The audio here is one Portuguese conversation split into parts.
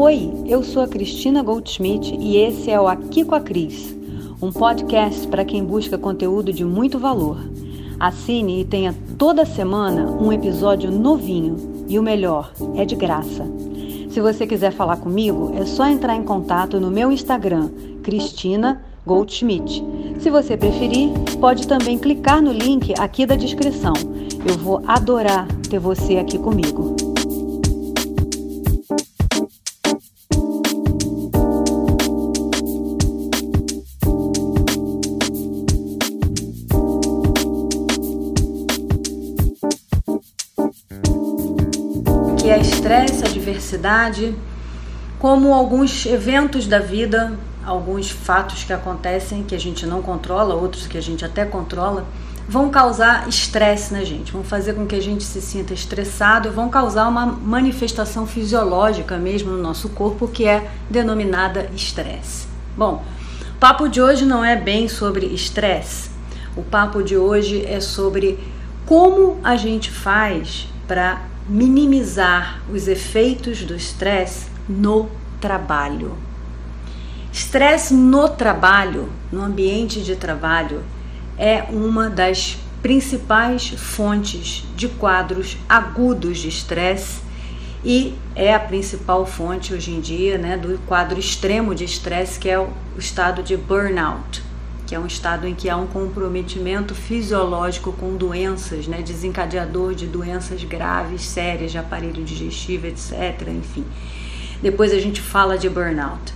Oi, eu sou a Cristina Goldschmidt e esse é o Aqui com a Cris, um podcast para quem busca conteúdo de muito valor. Assine e tenha toda semana um episódio novinho e o melhor, é de graça. Se você quiser falar comigo, é só entrar em contato no meu Instagram, Cristina Goldschmidt. Se você preferir, pode também clicar no link aqui da descrição. Eu vou adorar ter você aqui comigo. Adversidade, como alguns eventos da vida, alguns fatos que acontecem que a gente não controla, outros que a gente até controla vão causar estresse na gente, vão fazer com que a gente se sinta estressado, vão causar uma manifestação fisiológica mesmo no nosso corpo que é denominada estresse. Bom, o papo de hoje não é bem sobre estresse. O papo de hoje é sobre como a gente faz para minimizar os efeitos do estresse no trabalho. Estresse no trabalho, no ambiente de trabalho, é uma das principais fontes de quadros agudos de estresse e é a principal fonte hoje em dia né, do quadro extremo de estresse, que é o estado de burnout, que é um estado em que há um comprometimento fisiológico com doenças, né, desencadeador de doenças graves, sérias, de aparelho digestivo, etc. Enfim, depois a gente fala de burnout.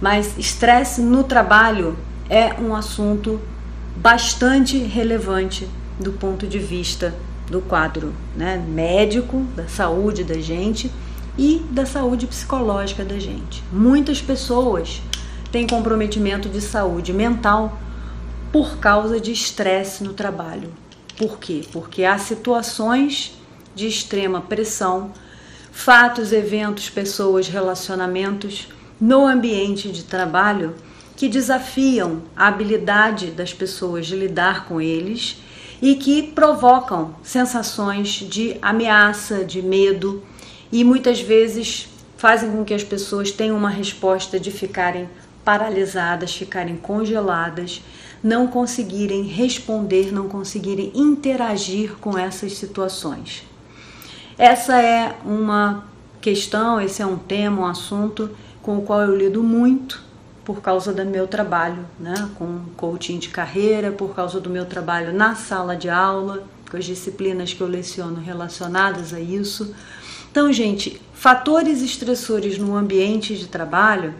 Mas estresse no trabalho é um assunto bastante relevante do ponto de vista do quadro né, médico, da saúde da gente e da saúde psicológica da gente. Muitas pessoas têm comprometimento de saúde mental por causa de estresse no trabalho. Por quê? Porque há situações de extrema pressão, fatos, eventos, pessoas, relacionamentos no ambiente de trabalho que desafiam a habilidade das pessoas de lidar com eles e que provocam sensações de ameaça, de medo e muitas vezes fazem com que as pessoas tenham uma resposta de ficarem paralisadas, ficarem congeladas, não conseguirem responder, não conseguirem interagir com essas situações. Essa é uma questão, esse é um tema, um assunto com o qual eu lido muito por causa do meu trabalho, né, com coaching de carreira, por causa do meu trabalho na sala de aula, com as disciplinas que eu leciono relacionadas a isso. Então, gente, fatores estressores no ambiente de trabalho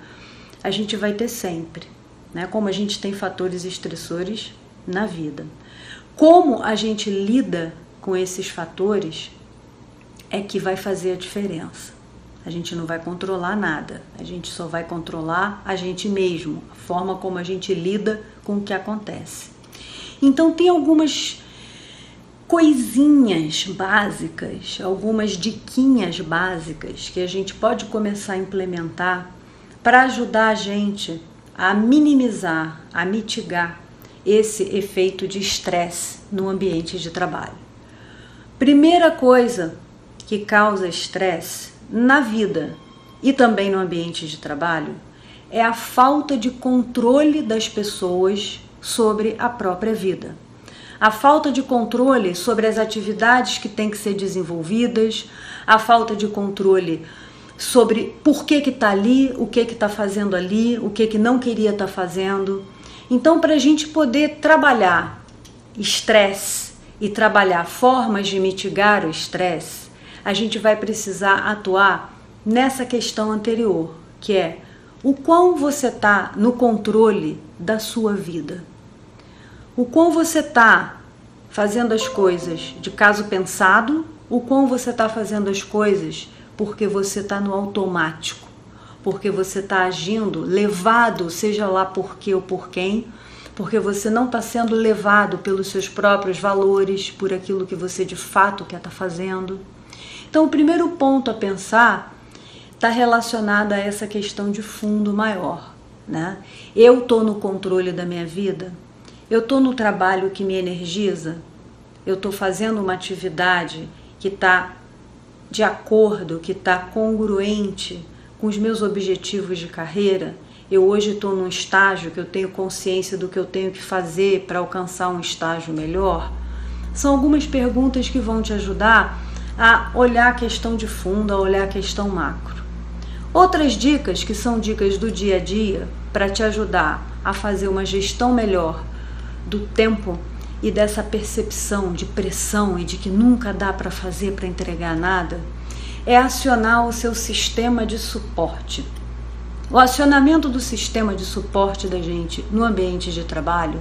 a gente vai ter sempre, né? Como a gente tem fatores estressores na vida. Como a gente lida com esses fatores é que vai fazer a diferença. A gente não vai controlar nada, a gente só vai controlar a gente mesmo, a forma como a gente lida com o que acontece. Então, tem algumas coisinhas básicas, algumas diquinhas básicas que a gente pode começar a implementar para ajudar a gente a minimizar, a mitigar esse efeito de estresse no ambiente de trabalho. Primeira coisa que causa estresse na vida e também no ambiente de trabalho é a falta de controle das pessoas sobre a própria vida. A falta de controle sobre as atividades que têm que ser desenvolvidas, a falta de controle sobre por que que está ali, o que que está fazendo ali, o que que não queria estar tá fazendo. Então, para a gente poder trabalhar estresse e trabalhar formas de mitigar o estresse, a gente vai precisar atuar nessa questão anterior, que é o quão você está no controle da sua vida. O quão você está fazendo as coisas de caso pensado, o quão você está fazendo as coisas porque você está no automático, porque você está agindo levado, seja lá por quê ou por quem, porque você não está sendo levado pelos seus próprios valores, por aquilo que você de fato quer estar tá fazendo. Então, o primeiro ponto a pensar está relacionado a essa questão de fundo maior. Né? Eu estou no controle da minha vida? Eu estou no trabalho que me energiza? Eu estou fazendo uma atividade que está de acordo, que está congruente com os meus objetivos de carreira? Eu hoje estou num estágio que eu tenho consciência do que eu tenho que fazer para alcançar um estágio melhor? São algumas perguntas que vão te ajudar a olhar a questão de fundo, a olhar a questão macro. Outras dicas que são dicas do dia a dia para te ajudar a fazer uma gestão melhor do tempo e dessa percepção de pressão e de que nunca dá para fazer para entregar nada, é acionar o seu sistema de suporte. O acionamento do sistema de suporte da gente no ambiente de trabalho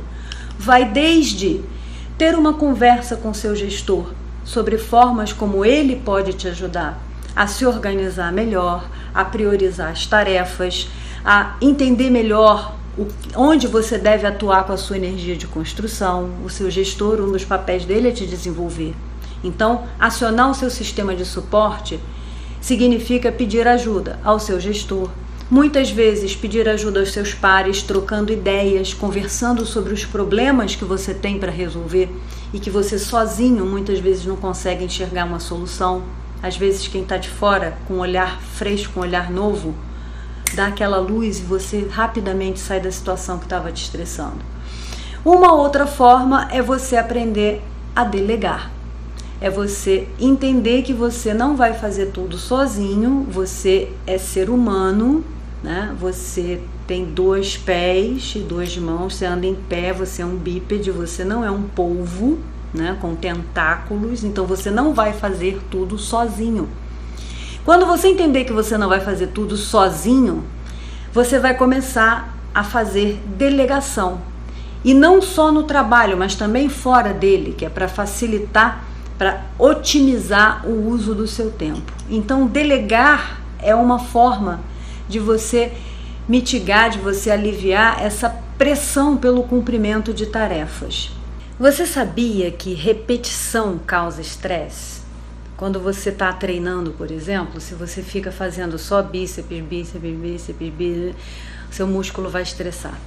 vai desde ter uma conversa com seu gestor sobre formas como ele pode te ajudar a se organizar melhor, a priorizar as tarefas, a entender melhor onde você deve atuar com a sua energia de construção. O seu gestor, um dos papéis dele é te desenvolver. Então, acionar o seu sistema de suporte significa pedir ajuda ao seu gestor. Muitas vezes pedir ajuda aos seus pares, trocando ideias, conversando sobre os problemas que você tem para resolver e que você sozinho muitas vezes não consegue enxergar uma solução. Às vezes quem está de fora, com um olhar fresco, um olhar novo, dá aquela luz e você rapidamente sai da situação que estava te estressando. Uma outra forma é você aprender a delegar. É você entender que você não vai fazer tudo sozinho, você é ser humano, né? Você tem dois pés e duas mãos, você anda em pé, você é um bípede, você não é um polvo, né, com tentáculos, então você não vai fazer tudo sozinho. Quando você entender que você não vai fazer tudo sozinho, você vai começar a fazer delegação. E não só no trabalho, mas também fora dele, que é para facilitar, para otimizar o uso do seu tempo. Então, delegar é uma forma de você mitigar, de você aliviar essa pressão pelo cumprimento de tarefas. Você sabia que repetição causa estresse? Quando você está treinando, por exemplo, se você fica fazendo só bíceps, bíceps, bíceps, bíceps, seu músculo vai estressar.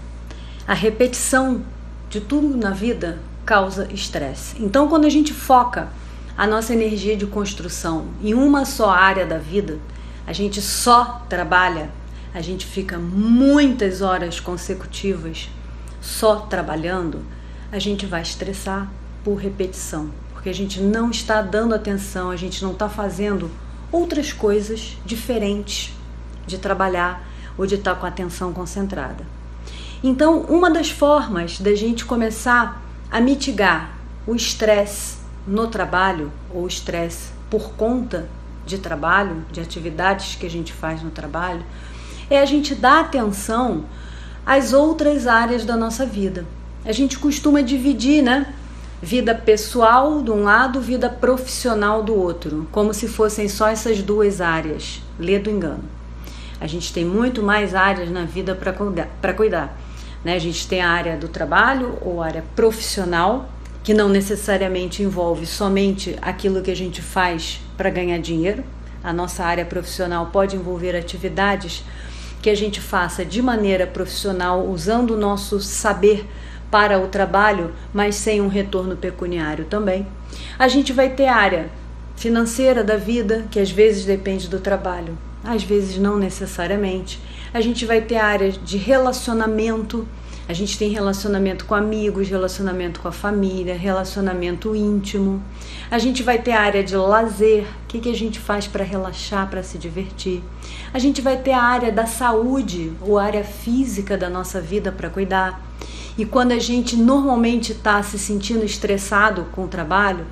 A repetição de tudo na vida causa estresse. Então, quando a gente foca a nossa energia de construção em uma só área da vida, a gente só trabalha, a gente fica muitas horas consecutivas só trabalhando, a gente vai estressar por repetição, porque a gente não está dando atenção, a gente não está fazendo outras coisas diferentes de trabalhar ou de estar com a atenção concentrada. Então, uma das formas da gente começar a mitigar o estresse no trabalho ou estresse por conta de trabalho, de atividades que a gente faz no trabalho, é a gente dar atenção às outras áreas da nossa vida a gente costuma dividir, né? Vida pessoal de um lado, vida profissional do outro, como se fossem só essas duas áreas. Lê do engano. A gente tem muito mais áreas na vida para cuidar. Cuidar né? A gente tem a área do trabalho ou área profissional, que não necessariamente envolve somente aquilo que a gente faz para ganhar dinheiro. A nossa área profissional pode envolver atividades que a gente faça de maneira profissional, usando o nosso saber para o trabalho, mas sem um retorno pecuniário também. A gente vai ter área financeira da vida, que às vezes depende do trabalho, às vezes não necessariamente. A gente vai ter área de relacionamento, a gente tem relacionamento com amigos, relacionamento com a família, relacionamento íntimo. A gente vai ter área de lazer, o que, que a gente faz para relaxar, para se divertir. A gente vai ter a área da saúde, ou área física da nossa vida para cuidar. E quando a gente normalmente está se sentindo estressado com o trabalho,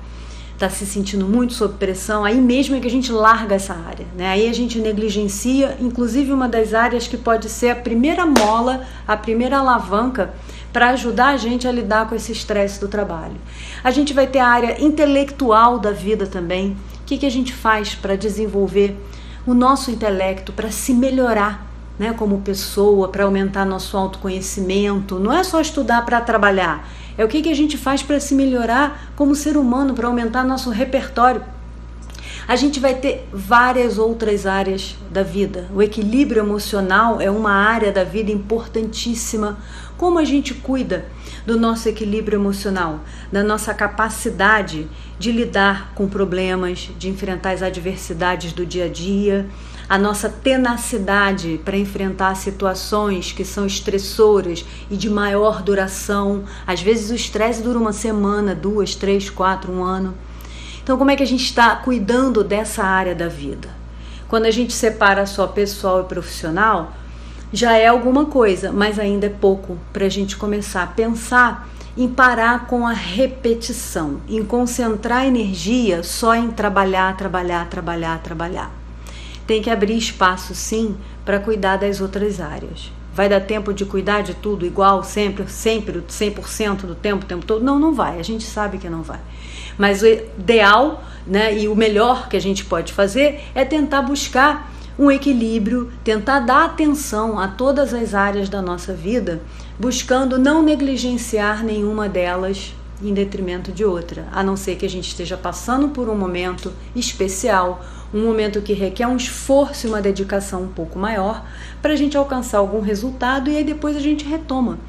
está se sentindo muito sob pressão, aí mesmo é que a gente larga essa área. Né? Aí a gente negligencia, inclusive uma das áreas que pode ser a primeira mola, a primeira alavanca para ajudar a gente a lidar com esse estresse do trabalho. A gente vai ter a área intelectual da vida também. O que, que a gente faz para desenvolver o nosso intelecto, para se melhorar né, como pessoa, para aumentar nosso autoconhecimento. Não é só estudar para trabalhar, é o que, que a gente faz para se melhorar como ser humano, para aumentar nosso repertório. A gente vai ter várias outras áreas da vida. O equilíbrio emocional é uma área da vida importantíssima. Como a gente cuida do nosso equilíbrio emocional, da nossa capacidade de lidar com problemas, de enfrentar as adversidades do dia a dia, a nossa tenacidade para enfrentar situações que são estressoras e de maior duração. Às vezes o estresse dura uma semana, duas, três, quatro, um ano. Então, como é que a gente está cuidando dessa área da vida? Quando a gente separa só pessoal e profissional, já é alguma coisa, mas ainda é pouco para a gente começar a pensar em parar com a repetição, em concentrar energia só em trabalhar, trabalhar, trabalhar, trabalhar. Tem que abrir espaço, sim, para cuidar das outras áreas. Vai dar tempo de cuidar de tudo igual, sempre, sempre, 100% do tempo, o tempo todo? Não, não vai. A gente sabe que não vai. Mas o ideal né, e o melhor que a gente pode fazer é tentar buscar um equilíbrio, tentar dar atenção a todas as áreas da nossa vida, buscando não negligenciar nenhuma delas em detrimento de outra, a não ser que a gente esteja passando por um momento especial, um momento que requer um esforço e uma dedicação um pouco maior para a gente alcançar algum resultado e aí depois a gente retoma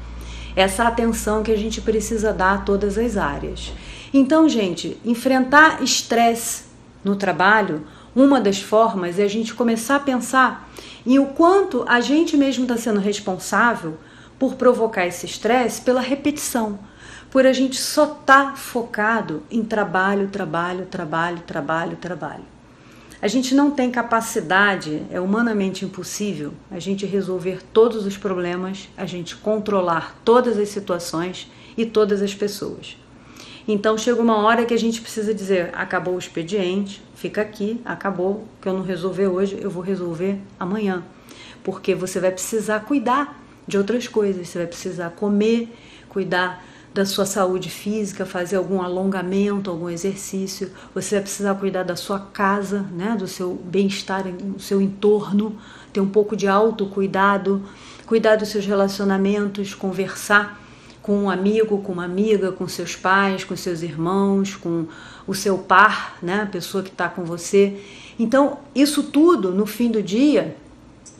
essa atenção que a gente precisa dar a todas as áreas. Então, gente, enfrentar estresse no trabalho uma das formas é a gente começar a pensar em o quanto a gente mesmo está sendo responsável por provocar esse estresse pela repetição, por a gente só estar tá focado em trabalho, trabalho, trabalho, trabalho, trabalho. A gente não tem capacidade, é humanamente impossível, a gente resolver todos os problemas, a gente controlar todas as situações e todas as pessoas. Então chega uma hora que a gente precisa dizer: acabou o expediente, fica aqui, acabou, que eu não resolver hoje, eu vou resolver amanhã. Porque você vai precisar cuidar de outras coisas, você vai precisar comer, cuidar da sua saúde física, fazer algum alongamento, algum exercício, você vai precisar cuidar da sua casa, né, do seu bem-estar no seu entorno, ter um pouco de autocuidado, cuidar dos seus relacionamentos, conversar com um amigo, com uma amiga, com seus pais, com seus irmãos, com o seu par, né, a pessoa que está com você. Então, isso tudo, no fim do dia,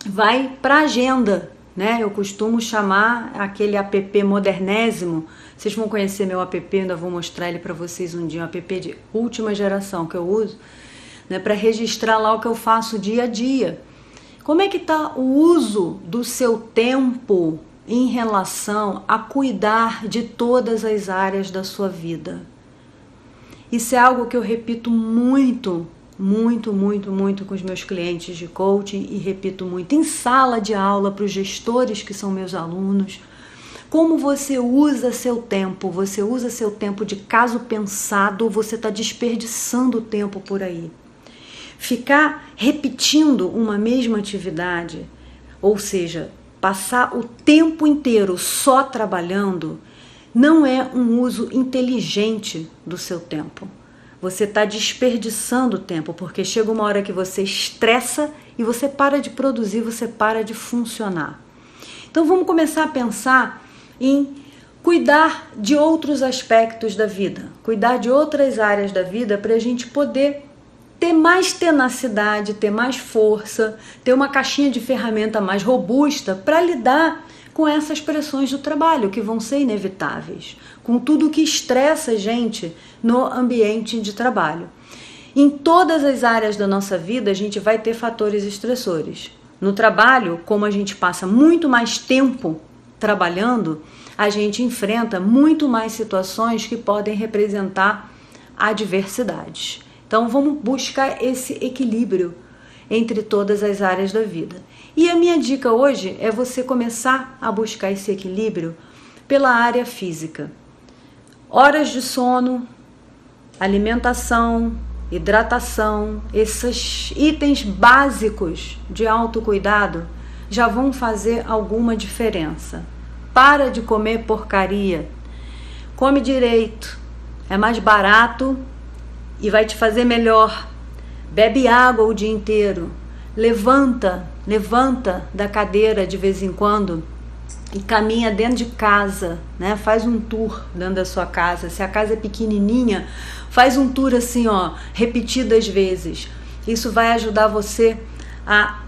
vai para a agenda. Né? Eu costumo chamar aquele app modernésimo. Vocês vão conhecer meu app, ainda vou mostrar ele para vocês um dia, um app de última geração que eu uso, né, para registrar lá o que eu faço dia a dia. Como é que está o uso do seu tempo em relação a cuidar de todas as áreas da sua vida. Isso é algo que eu repito muito, muito, muito, muito com os meus clientes de coaching e repito muito em sala de aula para os gestores que são meus alunos. Como você usa seu tempo? Você usa seu tempo de caso pensado ou você está desperdiçando tempo por aí? Ficar repetindo uma mesma atividade, ou seja, passar o tempo inteiro só trabalhando não é um uso inteligente do seu tempo. Você está desperdiçando tempo, porque chega uma hora que você estressa e você para de produzir, você para de funcionar. Então vamos começar a pensar em cuidar de outros aspectos da vida, cuidar de outras áreas da vida para a gente poder ter mais tenacidade, ter mais força, ter uma caixinha de ferramenta mais robusta para lidar com essas pressões do trabalho que vão ser inevitáveis, com tudo que estressa a gente no ambiente de trabalho. Em todas as áreas da nossa vida, a gente vai ter fatores estressores. No trabalho, como a gente passa muito mais tempo trabalhando, a gente enfrenta muito mais situações que podem representar adversidades. Então vamos buscar esse equilíbrio entre todas as áreas da vida. E a minha dica hoje é você começar a buscar esse equilíbrio pela área física. Horas de sono, alimentação, hidratação, esses itens básicos de autocuidado já vão fazer alguma diferença. Para de comer porcaria. Come direito. É mais barato e vai te fazer melhor. Bebe água o dia inteiro. Levanta, levanta da cadeira de vez em quando e caminha dentro de casa, né? Faz um tour dentro da sua casa. Se a casa é pequenininha, faz um tour assim, ó, repetidas vezes. Isso vai ajudar você a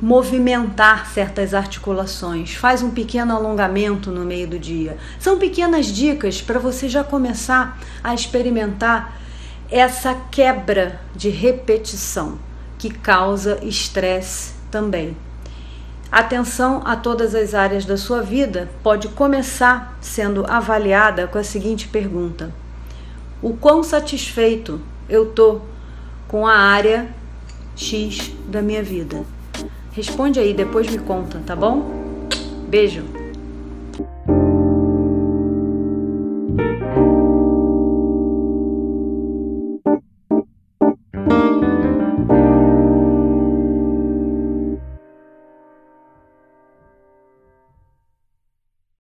movimentar certas articulações. Faz um pequeno alongamento no meio do dia. São pequenas dicas para você já começar a experimentar essa quebra de repetição, que causa estresse também. Atenção a todas as áreas da sua vida pode começar sendo avaliada com a seguinte pergunta: O quão satisfeito eu tô com a área X da minha vida? Responde aí, depois me conta, tá bom? Beijo!